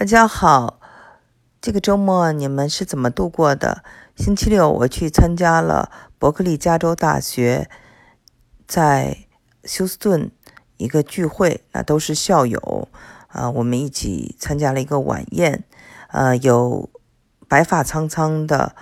大家好，这个周末你们是怎么度过的？星期六我去参加了伯克利加州大学在休斯顿一个聚会，那都是校友啊，我们一起参加了一个晚宴，呃，有白发苍苍的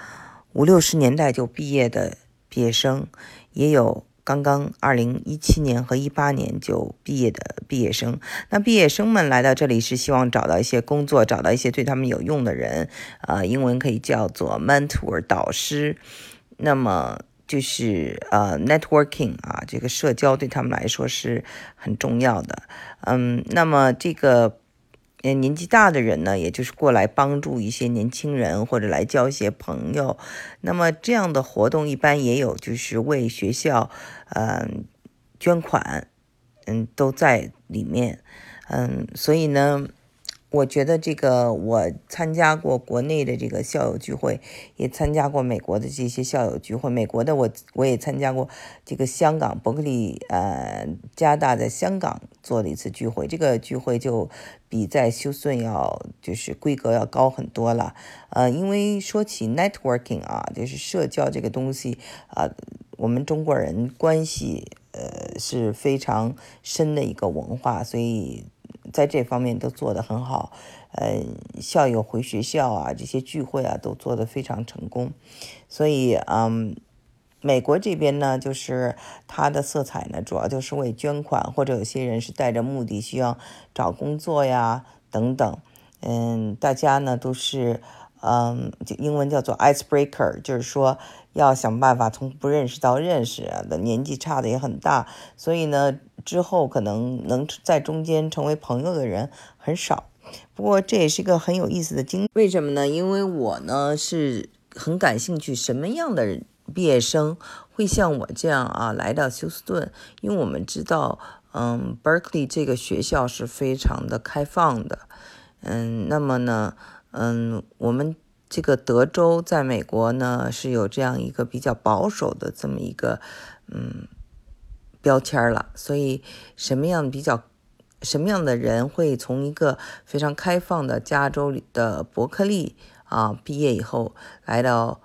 五六十年代就毕业的毕业生，也有。刚刚二零一七年和一八年就毕业的毕业生，那毕业生们来到这里是希望找到一些工作，找到一些对他们有用的人，呃，英文可以叫做 mentor 导师，那么就是呃 networking 啊，这个社交对他们来说是很重要的，嗯，那么这个。嗯，年纪大的人呢，也就是过来帮助一些年轻人，或者来交一些朋友。那么这样的活动一般也有，就是为学校，嗯，捐款，嗯，都在里面，嗯，所以呢。我觉得这个，我参加过国内的这个校友聚会，也参加过美国的这些校友聚会。美国的我我也参加过这个香港伯克利呃加大在香港做了一次聚会。这个聚会就比在休斯顿要就是规格要高很多了。呃，因为说起 networking 啊，就是社交这个东西啊，我们中国人关系呃是非常深的一个文化，所以。在这方面都做得很好，呃，校友回学校啊，这些聚会啊都做得非常成功，所以，嗯，美国这边呢，就是它的色彩呢，主要就是为捐款，或者有些人是带着目的，需要找工作呀等等，嗯，大家呢都是，嗯，就英文叫做 icebreaker，就是说要想办法从不认识到认识的，年纪差的也很大，所以呢。之后可能能在中间成为朋友的人很少，不过这也是一个很有意思的经历。为什么呢？因为我呢是很感兴趣，什么样的毕业生会像我这样啊来到休斯顿？因为我们知道，嗯，Berkeley 这个学校是非常的开放的，嗯，那么呢，嗯，我们这个德州在美国呢是有这样一个比较保守的这么一个，嗯。标签了，所以什么样比较，什么样的人会从一个非常开放的加州的伯克利啊毕业以后，来到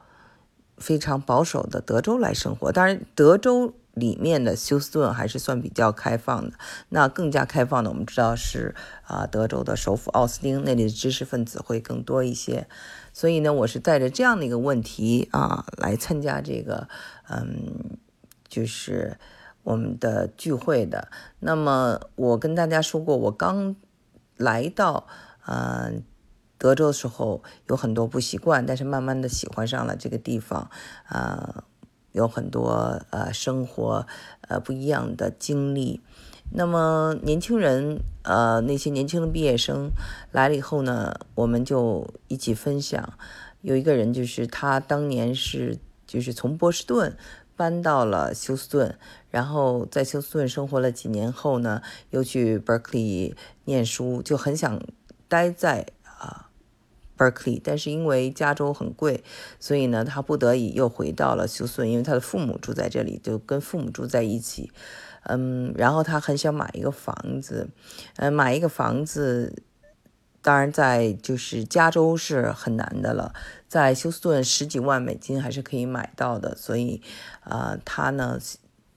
非常保守的德州来生活？当然，德州里面的休斯顿还是算比较开放的。那更加开放的，我们知道是啊，德州的首府奥斯汀，那里的知识分子会更多一些。所以呢，我是带着这样的一个问题啊来参加这个，嗯，就是。我们的聚会的，那么我跟大家说过，我刚来到呃德州的时候有很多不习惯，但是慢慢的喜欢上了这个地方，啊，有很多呃生活呃不一样的经历。那么年轻人呃那些年轻的毕业生来了以后呢，我们就一起分享。有一个人就是他当年是就是从波士顿。搬到了休斯顿，然后在休斯顿生活了几年后呢，又去 Berkeley 念书，就很想待在啊 Berkeley，但是因为加州很贵，所以呢，他不得已又回到了休斯顿，因为他的父母住在这里，就跟父母住在一起。嗯，然后他很想买一个房子，嗯，买一个房子。当然，在就是加州是很难的了，在休斯顿十几万美金还是可以买到的。所以，呃，他呢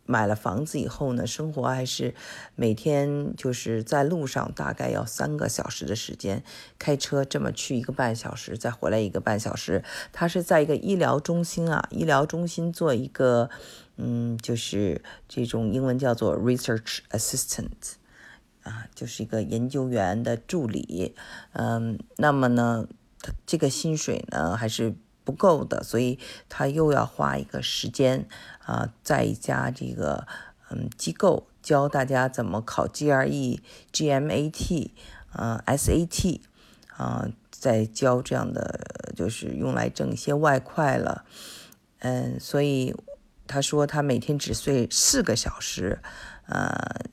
买了房子以后呢，生活还是每天就是在路上，大概要三个小时的时间开车，这么去一个半小时，再回来一个半小时。他是在一个医疗中心啊，医疗中心做一个，嗯，就是这种英文叫做 research assistant。啊，就是一个研究员的助理，嗯，那么呢，他这个薪水呢还是不够的，所以他又要花一个时间啊，在一家这个嗯机构教大家怎么考 GRE、GMAT、嗯 SAT，啊，在教这样的就是用来挣一些外快了，嗯，所以他说他每天只睡四个小时，呃。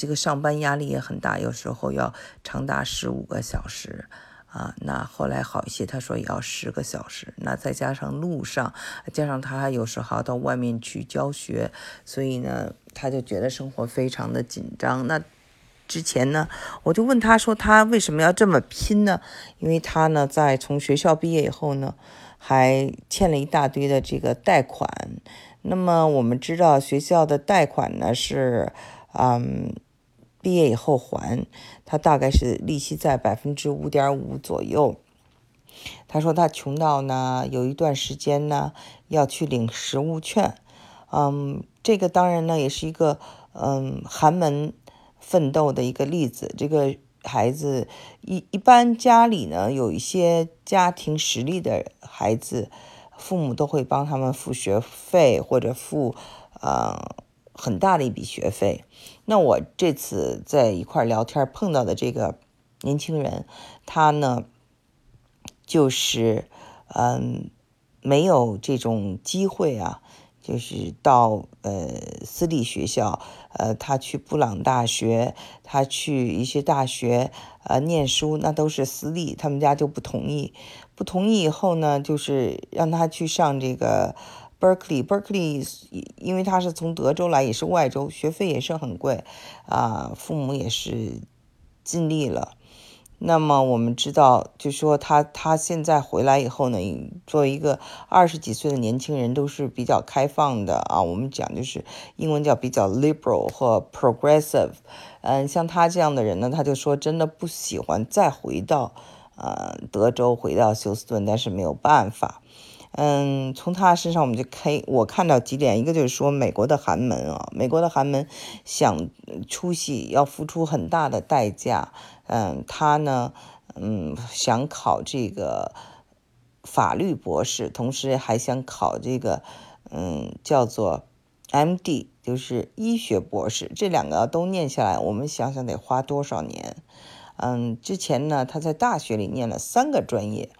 这个上班压力也很大，有时候要长达十五个小时啊。那后来好一些，他说也要十个小时。那再加上路上，加上他有时候到外面去教学，所以呢，他就觉得生活非常的紧张。那之前呢，我就问他说他为什么要这么拼呢？因为他呢在从学校毕业以后呢，还欠了一大堆的这个贷款。那么我们知道学校的贷款呢是，嗯，毕业以后还，他大概是利息在百分之五点五左右。他说他穷到呢有一段时间呢要去领食物券，嗯，这个当然呢也是一个嗯寒门奋斗的一个例子。这个孩子一一般家里呢有一些家庭实力的孩子。父母都会帮他们付学费或者付，呃，很大的一笔学费。那我这次在一块聊天碰到的这个年轻人，他呢，就是，嗯，没有这种机会啊，就是到呃私立学校，呃，他去布朗大学，他去一些大学，呃，念书，那都是私立，他们家就不同意。不同意以后呢，就是让他去上这个 Berkeley。Berkeley，因为他是从德州来，也是外州，学费也是很贵啊。父母也是尽力了。那么我们知道，就说他他现在回来以后呢，作为一个二十几岁的年轻人，都是比较开放的啊。我们讲就是英文叫比较 liberal 和 progressive。嗯，像他这样的人呢，他就说真的不喜欢再回到。呃，德州回到休斯顿，但是没有办法。嗯，从他身上我们就可以我看到几点，一个就是说美国的寒门啊，美国的寒门想出息要付出很大的代价。嗯，他呢，嗯，想考这个法律博士，同时还想考这个，嗯，叫做 M.D.，就是医学博士。这两个都念下来，我们想想得花多少年？嗯，之前呢，他在大学里念了三个专业，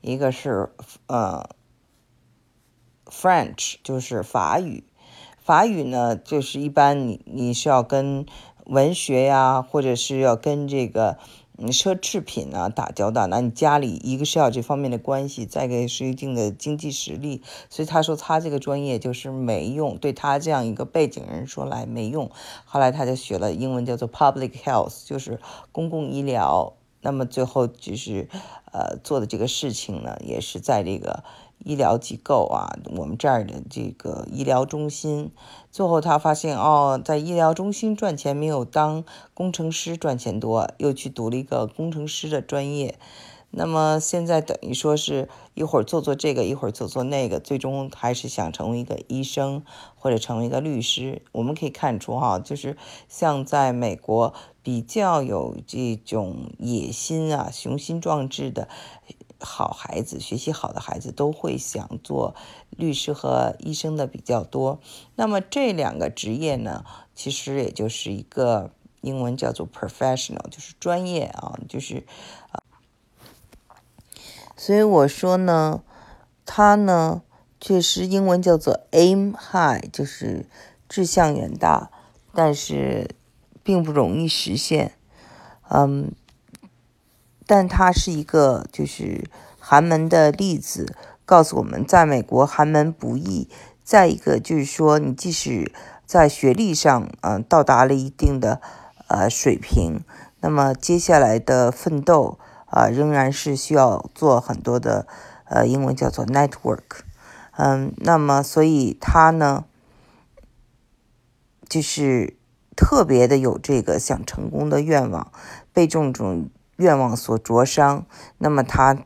一个是嗯，French，就是法语，法语呢，就是一般你你是要跟文学呀，或者是要跟这个。奢侈品啊，打交道，那你家里一个是要这方面的关系，再一个是一定的经济实力，所以他说他这个专业就是没用，对他这样一个背景人说来没用。后来他就学了英文，叫做 public health，就是公共医疗。那么最后就是，呃，做的这个事情呢，也是在这个。医疗机构啊，我们这儿的这个医疗中心，最后他发现哦，在医疗中心赚钱没有当工程师赚钱多，又去读了一个工程师的专业。那么现在等于说是一会儿做做这个，一会儿做做那个，最终还是想成为一个医生或者成为一个律师。我们可以看出哈，就是像在美国比较有这种野心啊、雄心壮志的。好孩子，学习好的孩子都会想做律师和医生的比较多。那么这两个职业呢，其实也就是一个英文叫做 professional，就是专业啊，就是啊。所以我说呢，他呢确实英文叫做 aim high，就是志向远大，但是并不容易实现。嗯。但它是一个就是寒门的例子，告诉我们，在美国寒门不易。再一个就是说，你即使在学历上，嗯，到达了一定的呃水平，那么接下来的奋斗啊，仍然是需要做很多的呃，英文叫做 network，嗯，那么所以他呢，就是特别的有这个想成功的愿望，被这种。愿望所灼伤，那么他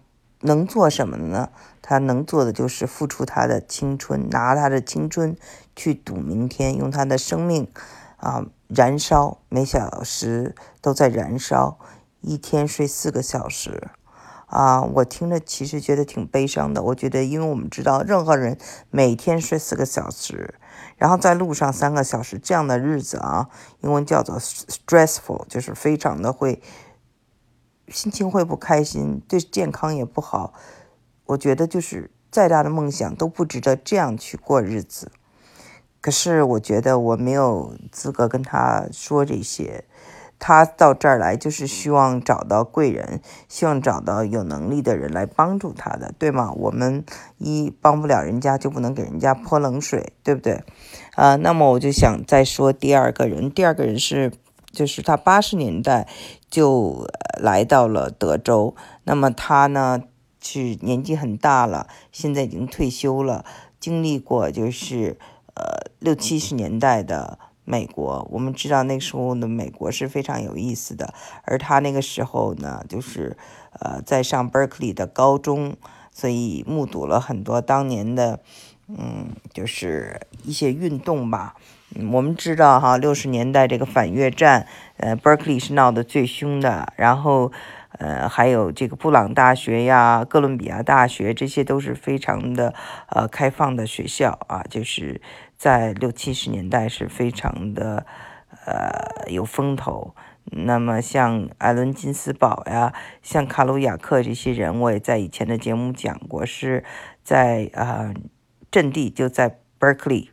能做什么呢？他能做的就是付出他的青春，拿他的青春去赌明天，用他的生命啊燃烧，每小时都在燃烧，一天睡四个小时啊！我听着其实觉得挺悲伤的。我觉得，因为我们知道，任何人每天睡四个小时，然后在路上三个小时，这样的日子啊，英文叫做 stressful，就是非常的会。心情会不开心，对健康也不好。我觉得就是再大的梦想都不值得这样去过日子。可是我觉得我没有资格跟他说这些。他到这儿来就是希望找到贵人，希望找到有能力的人来帮助他的，对吗？我们一帮不了人家，就不能给人家泼冷水，对不对？啊，那么我就想再说第二个人，第二个人是就是他八十年代就来到了德州。那么他呢是年纪很大了，现在已经退休了，经历过就是呃六七十年代的美国。我们知道那时候的美国是非常有意思的，而他那个时候呢，就是呃在上 Berkeley 的高中，所以目睹了很多当年的嗯就是一些运动吧。我们知道哈，六十年代这个反越战，呃，Berkeley 是闹得最凶的。然后，呃，还有这个布朗大学呀、哥伦比亚大学，这些都是非常的呃开放的学校啊，就是在六七十年代是非常的呃有风头。那么像艾伦金斯堡呀、像卡鲁亚克这些人，我也在以前的节目讲过，是在啊阵地就在 Berkeley。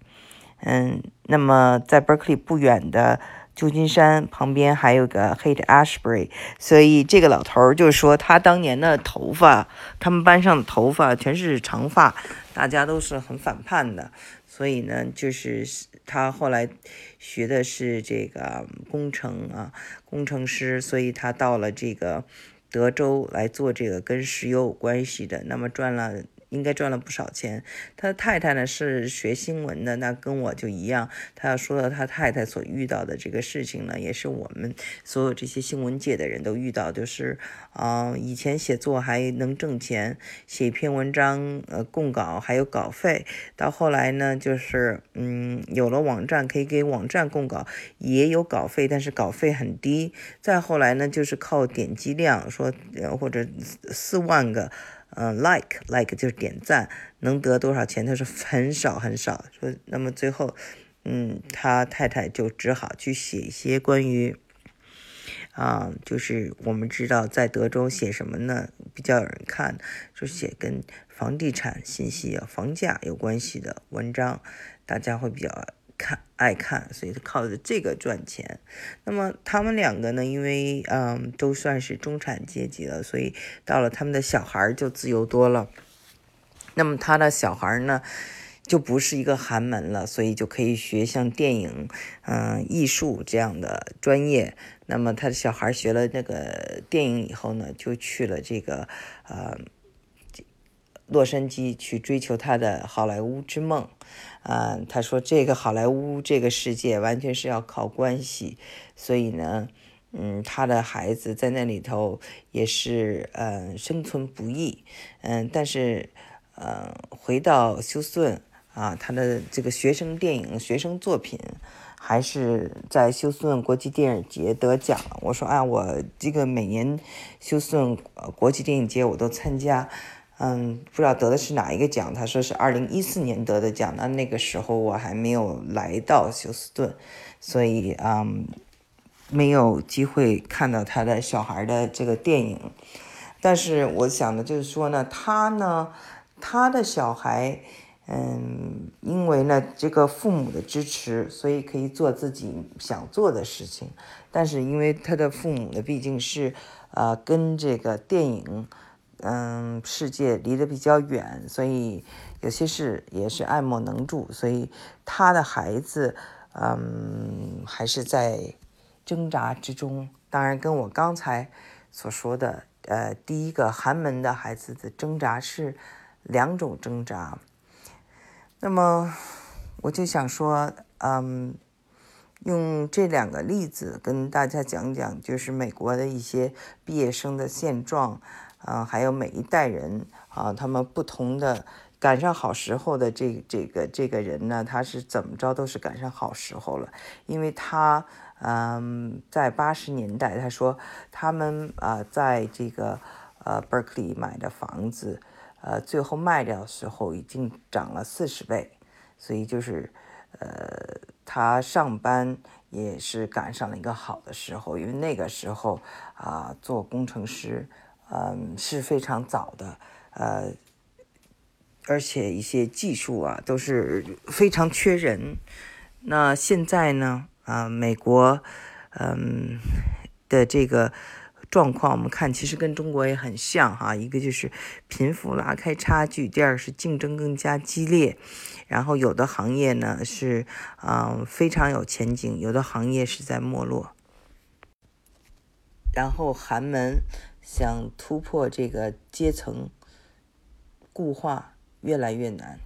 嗯，那么在 Berkeley 不远的旧金山旁边还有个 Haight Ashbury，所以这个老头儿就说他当年的头发，他们班上的头发全是长发，大家都是很反叛的。所以呢，就是他后来学的是这个工程啊，工程师，所以他到了这个德州来做这个跟石油有关系的，那么赚了。应该赚了不少钱。他的太太呢是学新闻的，那跟我就一样。他要说到他太太所遇到的这个事情呢，也是我们所有这些新闻界的人都遇到，就是啊，以前写作还能挣钱，写一篇文章呃供稿还有稿费，到后来呢就是嗯有了网站可以给网站供稿，也有稿费，但是稿费很低。再后来呢就是靠点击量，说或者四万个。嗯，like like 就是点赞，能得多少钱？他说很少很少。说那么最后，嗯，他太太就只好去写一些关于，啊，就是我们知道在德州写什么呢？比较有人看，就写跟房地产信息啊、房价有关系的文章，大家会比较。看爱看，所以他靠着这个赚钱。那么他们两个呢？因为嗯都算是中产阶级了，所以到了他们的小孩就自由多了。那么他的小孩呢，就不是一个寒门了，所以就可以学像电影、嗯艺术这样的专业。那么他的小孩学了那个电影以后呢，就去了这个呃洛杉矶去追求他的好莱坞之梦。啊，他说这个好莱坞这个世界完全是要靠关系，所以呢，嗯，他的孩子在那里头也是呃生存不易，嗯，但是呃回到休斯顿啊，他的这个学生电影、学生作品还是在休斯顿国际电影节得奖。我说啊，我这个每年休斯顿国际电影节我都参加。嗯，不知道得的是哪一个奖？他说是二零一四年得的奖。那那个时候我还没有来到休斯顿，所以嗯，没有机会看到他的小孩的这个电影。但是我想的就是说呢，他呢，他的小孩，嗯，因为呢这个父母的支持，所以可以做自己想做的事情。但是因为他的父母呢，毕竟是呃跟这个电影。嗯，世界离得比较远，所以有些事也是爱莫能助。所以他的孩子，嗯，还是在挣扎之中。当然，跟我刚才所说的，呃，第一个寒门的孩子的挣扎是两种挣扎。那么，我就想说，嗯，用这两个例子跟大家讲讲，就是美国的一些毕业生的现状。啊，还有每一代人啊，他们不同的赶上好时候的这这个这个人呢，他是怎么着都是赶上好时候了，因为他嗯，在八十年代，他说他们啊，在这个呃 Berkeley 买的房子，呃，最后卖掉的时候已经涨了四十倍，所以就是呃，他上班也是赶上了一个好的时候，因为那个时候啊，做工程师。嗯，是非常早的，呃，而且一些技术啊都是非常缺人。那现在呢，啊，美国，嗯的这个状况，我们看其实跟中国也很像哈。一个就是贫富拉开差距，第二是竞争更加激烈。然后有的行业呢是，嗯，非常有前景，有的行业是在没落。然后寒门想突破这个阶层固化越来越难。